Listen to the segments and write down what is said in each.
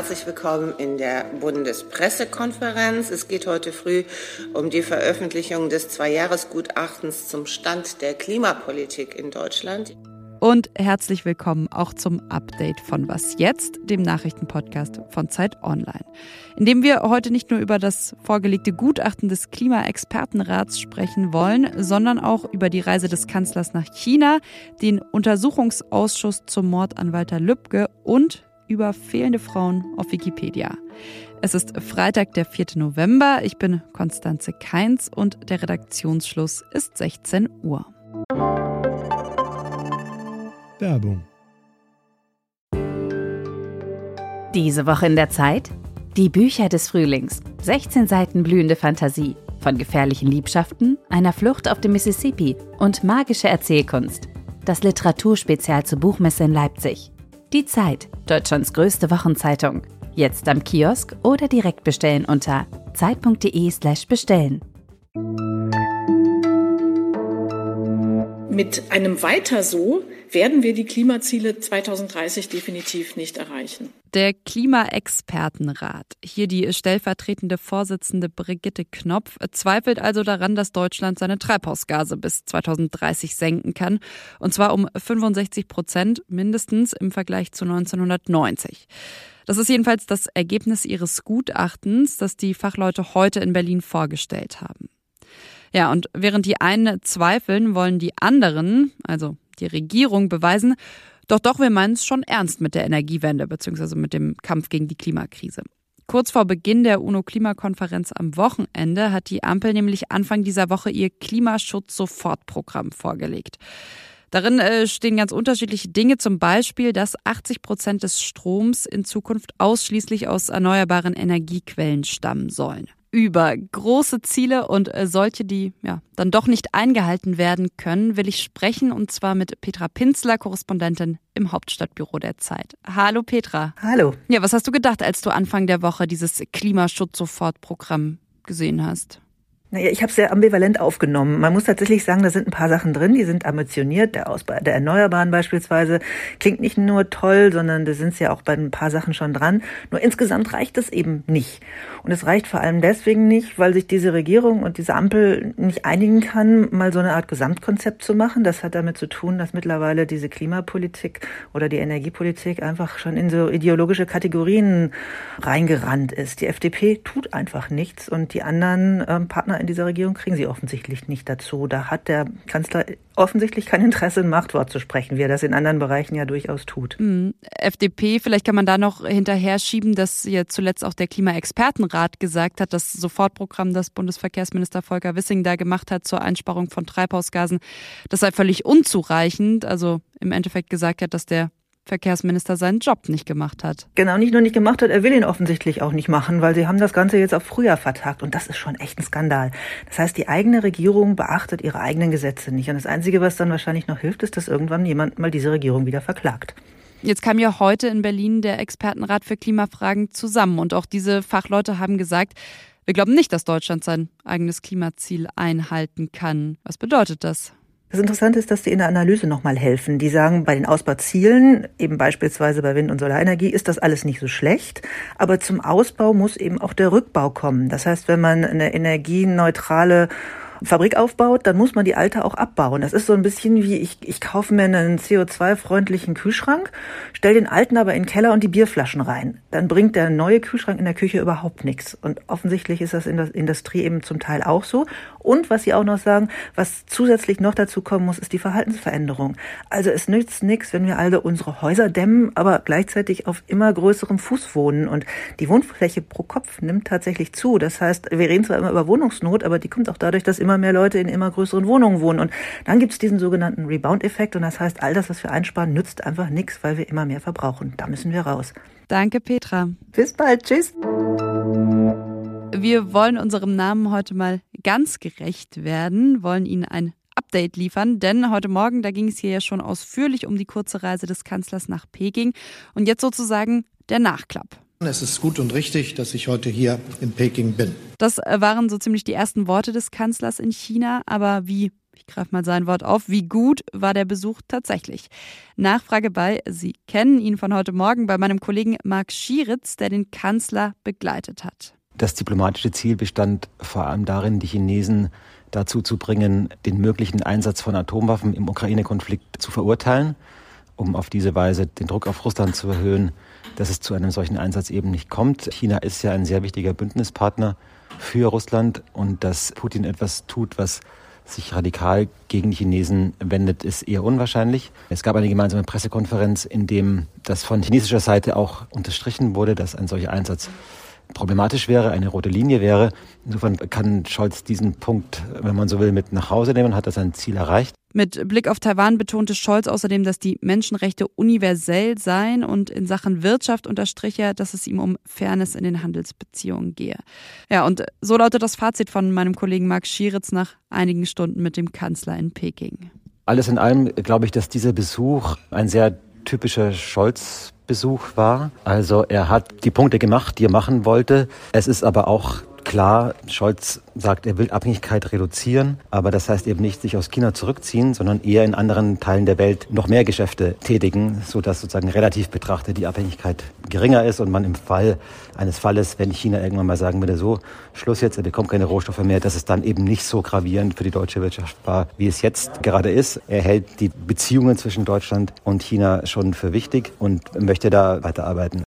herzlich willkommen in der Bundespressekonferenz. Es geht heute früh um die Veröffentlichung des Zweijahresgutachtens zum Stand der Klimapolitik in Deutschland. Und herzlich willkommen auch zum Update von Was jetzt, dem Nachrichtenpodcast von Zeit Online, in dem wir heute nicht nur über das vorgelegte Gutachten des Klimaexpertenrats sprechen wollen, sondern auch über die Reise des Kanzlers nach China, den Untersuchungsausschuss zum Mord an Walter Lübcke und über fehlende Frauen auf Wikipedia. Es ist Freitag, der 4. November. Ich bin Konstanze Keins und der Redaktionsschluss ist 16 Uhr. Werbung. Diese Woche in der Zeit? Die Bücher des Frühlings. 16 Seiten blühende Fantasie. Von gefährlichen Liebschaften, einer Flucht auf dem Mississippi und magische Erzählkunst. Das Literaturspezial zur Buchmesse in Leipzig. Die Zeit, Deutschlands größte Wochenzeitung. Jetzt am Kiosk oder direkt bestellen unter zeit.de/slash bestellen. Mit einem Weiter so werden wir die Klimaziele 2030 definitiv nicht erreichen. Der Klimaexpertenrat, hier die stellvertretende Vorsitzende Brigitte Knopf, zweifelt also daran, dass Deutschland seine Treibhausgase bis 2030 senken kann. Und zwar um 65 Prozent mindestens im Vergleich zu 1990. Das ist jedenfalls das Ergebnis ihres Gutachtens, das die Fachleute heute in Berlin vorgestellt haben. Ja, und während die einen zweifeln, wollen die anderen, also die Regierung, beweisen, doch doch, wir meinen es schon ernst mit der Energiewende bzw. mit dem Kampf gegen die Klimakrise. Kurz vor Beginn der UNO-Klimakonferenz am Wochenende hat die Ampel nämlich Anfang dieser Woche ihr Klimaschutz-Sofortprogramm vorgelegt. Darin äh, stehen ganz unterschiedliche Dinge, zum Beispiel, dass 80 Prozent des Stroms in Zukunft ausschließlich aus erneuerbaren Energiequellen stammen sollen über große Ziele und äh, solche, die ja dann doch nicht eingehalten werden können, will ich sprechen und zwar mit Petra Pinzler, Korrespondentin im Hauptstadtbüro der Zeit. Hallo Petra. Hallo. Ja, was hast du gedacht, als du Anfang der Woche dieses Klimaschutz-Sofortprogramm gesehen hast? Naja, ich habe es sehr ambivalent aufgenommen. Man muss tatsächlich sagen, da sind ein paar Sachen drin, die sind ambitioniert. Der Ausbau der Erneuerbaren beispielsweise klingt nicht nur toll, sondern da sind ja auch bei ein paar Sachen schon dran. Nur insgesamt reicht es eben nicht. Und es reicht vor allem deswegen nicht, weil sich diese Regierung und diese Ampel nicht einigen kann, mal so eine Art Gesamtkonzept zu machen. Das hat damit zu tun, dass mittlerweile diese Klimapolitik oder die Energiepolitik einfach schon in so ideologische Kategorien reingerannt ist. Die FDP tut einfach nichts und die anderen ähm, Partner in dieser Regierung kriegen sie offensichtlich nicht dazu. Da hat der Kanzler offensichtlich kein Interesse, ein Machtwort zu sprechen, wie er das in anderen Bereichen ja durchaus tut. Mhm. FDP, vielleicht kann man da noch hinterher schieben, dass ja zuletzt auch der Klimaexpertenrat gesagt hat, das Sofortprogramm, das Bundesverkehrsminister Volker Wissing da gemacht hat zur Einsparung von Treibhausgasen, das sei völlig unzureichend. Also im Endeffekt gesagt hat, dass der Verkehrsminister seinen Job nicht gemacht hat. Genau, nicht nur nicht gemacht hat, er will ihn offensichtlich auch nicht machen, weil sie haben das Ganze jetzt auf Frühjahr vertagt und das ist schon echt ein Skandal. Das heißt, die eigene Regierung beachtet ihre eigenen Gesetze nicht und das Einzige, was dann wahrscheinlich noch hilft, ist, dass irgendwann jemand mal diese Regierung wieder verklagt. Jetzt kam ja heute in Berlin der Expertenrat für Klimafragen zusammen und auch diese Fachleute haben gesagt, wir glauben nicht, dass Deutschland sein eigenes Klimaziel einhalten kann. Was bedeutet das? Das Interessante ist, dass die in der Analyse nochmal helfen. Die sagen, bei den Ausbauzielen, eben beispielsweise bei Wind- und Solarenergie, ist das alles nicht so schlecht. Aber zum Ausbau muss eben auch der Rückbau kommen. Das heißt, wenn man eine energieneutrale Fabrik aufbaut, dann muss man die alte auch abbauen. Das ist so ein bisschen wie ich, ich kaufe mir einen CO2-freundlichen Kühlschrank, stelle den alten aber in den Keller und die Bierflaschen rein. Dann bringt der neue Kühlschrank in der Küche überhaupt nichts. Und offensichtlich ist das in der Industrie eben zum Teil auch so. Und was Sie auch noch sagen, was zusätzlich noch dazu kommen muss, ist die Verhaltensveränderung. Also es nützt nichts, wenn wir alle unsere Häuser dämmen, aber gleichzeitig auf immer größerem Fuß wohnen. Und die Wohnfläche pro Kopf nimmt tatsächlich zu. Das heißt, wir reden zwar immer über Wohnungsnot, aber die kommt auch dadurch, dass immer immer mehr Leute in immer größeren Wohnungen wohnen. Und dann gibt es diesen sogenannten Rebound-Effekt. Und das heißt, all das, was wir einsparen, nützt einfach nichts, weil wir immer mehr verbrauchen. Da müssen wir raus. Danke, Petra. Bis bald. Tschüss. Wir wollen unserem Namen heute mal ganz gerecht werden, wollen Ihnen ein Update liefern, denn heute Morgen, da ging es hier ja schon ausführlich um die kurze Reise des Kanzlers nach Peking und jetzt sozusagen der Nachklapp. Es ist gut und richtig, dass ich heute hier in Peking bin. Das äh, waren so ziemlich die ersten Worte des Kanzlers in China, aber wie Ich greife mal sein Wort auf. Wie gut war der Besuch tatsächlich? Nachfrage bei, Sie kennen ihn von heute Morgen, bei meinem Kollegen Marc Schieritz, der den Kanzler begleitet hat. Das diplomatische Ziel bestand vor allem darin, die Chinesen dazu zu bringen, den möglichen Einsatz von Atomwaffen im Ukraine-Konflikt zu verurteilen, um auf diese Weise den Druck auf Russland zu erhöhen, dass es zu einem solchen Einsatz eben nicht kommt. China ist ja ein sehr wichtiger Bündnispartner für Russland und dass Putin etwas tut, was sich radikal gegen die Chinesen wendet, ist eher unwahrscheinlich. Es gab eine gemeinsame Pressekonferenz, in dem das von chinesischer Seite auch unterstrichen wurde, dass ein solcher Einsatz problematisch wäre, eine rote Linie wäre. Insofern kann Scholz diesen Punkt, wenn man so will, mit nach Hause nehmen, hat er sein Ziel erreicht. Mit Blick auf Taiwan betonte Scholz außerdem, dass die Menschenrechte universell seien und in Sachen Wirtschaft unterstrich er, dass es ihm um Fairness in den Handelsbeziehungen gehe. Ja, und so lautet das Fazit von meinem Kollegen Marc Schieritz nach einigen Stunden mit dem Kanzler in Peking. Alles in allem glaube ich, dass dieser Besuch ein sehr typischer Scholz Besuch war. Also er hat die Punkte gemacht, die er machen wollte. Es ist aber auch klar, Scholz sagt, er will Abhängigkeit reduzieren, aber das heißt eben nicht sich aus China zurückziehen, sondern eher in anderen Teilen der Welt noch mehr Geschäfte tätigen, sodass sozusagen relativ betrachtet die Abhängigkeit geringer ist und man im Fall eines Falles, wenn China irgendwann mal sagen würde, so, Schluss jetzt, er bekommt keine Rohstoffe mehr, dass es dann eben nicht so gravierend für die deutsche Wirtschaft war, wie es jetzt gerade ist. Er hält die Beziehungen zwischen Deutschland und China schon für wichtig und möchte da weiterarbeiten.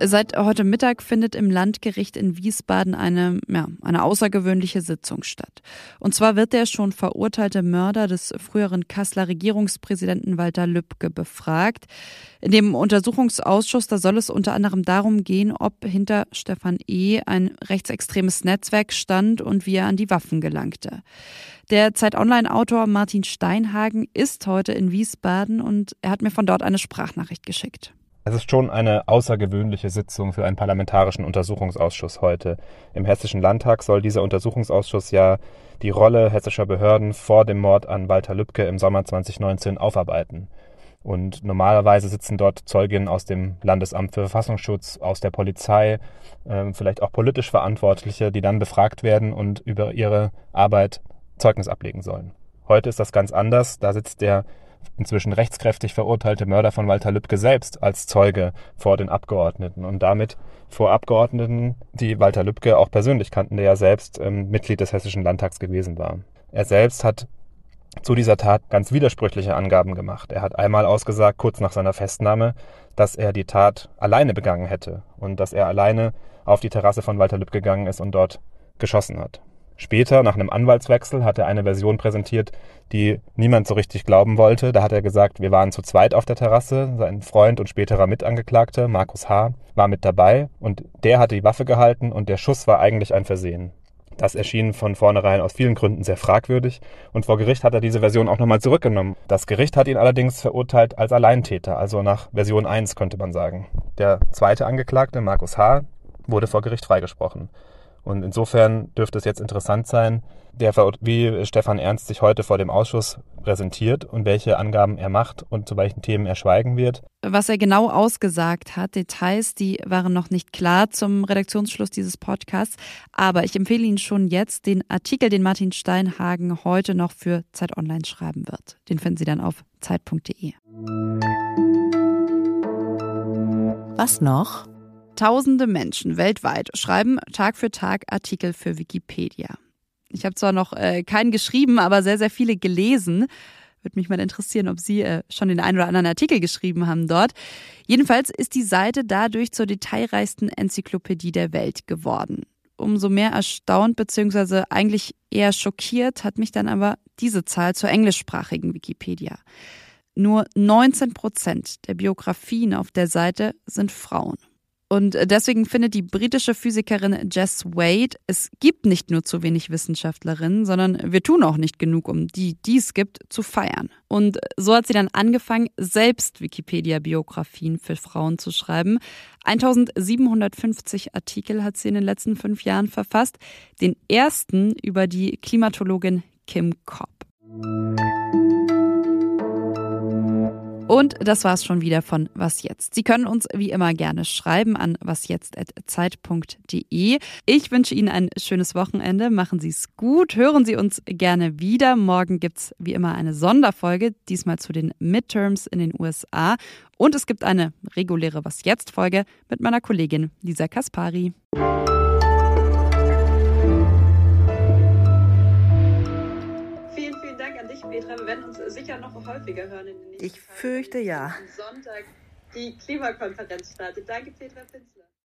Seit heute Mittag findet im Landgericht in Wiesbaden eine, ja, eine außergewöhnliche Sitzung statt. Und zwar wird der schon verurteilte Mörder des früheren Kasseler Regierungspräsidenten Walter Lübcke befragt. In dem Untersuchungsausschuss, da soll es unter anderem darum gehen, ob hinter Stefan E. ein rechtsextremes Netzwerk stand und wie er an die Waffen gelangte. Der Zeit Online-Autor Martin Steinhagen ist heute in Wiesbaden und er hat mir von dort eine Sprachnachricht geschickt. Es ist schon eine außergewöhnliche Sitzung für einen parlamentarischen Untersuchungsausschuss heute. Im Hessischen Landtag soll dieser Untersuchungsausschuss ja die Rolle hessischer Behörden vor dem Mord an Walter Lübcke im Sommer 2019 aufarbeiten. Und normalerweise sitzen dort Zeuginnen aus dem Landesamt für Verfassungsschutz, aus der Polizei, äh, vielleicht auch politisch Verantwortliche, die dann befragt werden und über ihre Arbeit Zeugnis ablegen sollen. Heute ist das ganz anders. Da sitzt der inzwischen rechtskräftig verurteilte Mörder von Walter Lübcke selbst als Zeuge vor den Abgeordneten und damit vor Abgeordneten, die Walter Lübcke auch persönlich kannten, der ja selbst ähm, Mitglied des Hessischen Landtags gewesen war. Er selbst hat zu dieser Tat ganz widersprüchliche Angaben gemacht. Er hat einmal ausgesagt, kurz nach seiner Festnahme, dass er die Tat alleine begangen hätte und dass er alleine auf die Terrasse von Walter Lübcke gegangen ist und dort geschossen hat. Später, nach einem Anwaltswechsel, hat er eine Version präsentiert, die niemand so richtig glauben wollte. Da hat er gesagt, wir waren zu zweit auf der Terrasse. Sein Freund und späterer Mitangeklagte, Markus H., war mit dabei und der hatte die Waffe gehalten und der Schuss war eigentlich ein Versehen. Das erschien von vornherein aus vielen Gründen sehr fragwürdig und vor Gericht hat er diese Version auch nochmal zurückgenommen. Das Gericht hat ihn allerdings verurteilt als Alleintäter, also nach Version 1 könnte man sagen. Der zweite Angeklagte, Markus H., wurde vor Gericht freigesprochen. Und insofern dürfte es jetzt interessant sein, der, wie Stefan Ernst sich heute vor dem Ausschuss präsentiert und welche Angaben er macht und zu welchen Themen er schweigen wird. Was er genau ausgesagt hat, Details, die waren noch nicht klar zum Redaktionsschluss dieses Podcasts. Aber ich empfehle Ihnen schon jetzt den Artikel, den Martin Steinhagen heute noch für Zeit Online schreiben wird. Den finden Sie dann auf zeit.de. Was noch? Tausende Menschen weltweit schreiben Tag für Tag Artikel für Wikipedia. Ich habe zwar noch äh, keinen geschrieben, aber sehr, sehr viele gelesen. Würde mich mal interessieren, ob Sie äh, schon den einen oder anderen Artikel geschrieben haben dort. Jedenfalls ist die Seite dadurch zur detailreichsten Enzyklopädie der Welt geworden. Umso mehr erstaunt bzw. eigentlich eher schockiert hat mich dann aber diese Zahl zur englischsprachigen Wikipedia. Nur 19 Prozent der Biografien auf der Seite sind Frauen. Und deswegen findet die britische Physikerin Jess Wade, es gibt nicht nur zu wenig Wissenschaftlerinnen, sondern wir tun auch nicht genug, um die, die es gibt, zu feiern. Und so hat sie dann angefangen, selbst Wikipedia-Biografien für Frauen zu schreiben. 1750 Artikel hat sie in den letzten fünf Jahren verfasst. Den ersten über die Klimatologin Kim Cobb. Und das war's schon wieder von Was Jetzt. Sie können uns wie immer gerne schreiben an wasjetzt.zeit.de. Ich wünsche Ihnen ein schönes Wochenende. Machen Sie es gut. Hören Sie uns gerne wieder. Morgen gibt's wie immer eine Sonderfolge, diesmal zu den Midterms in den USA. Und es gibt eine reguläre Was Jetzt Folge mit meiner Kollegin Lisa Kaspari. Petra. Wir werden sicher noch häufiger hören in den nächsten Ich fürchte ja. Sonntag die Klimakonferenz startet. Danke, Petra Pinzler.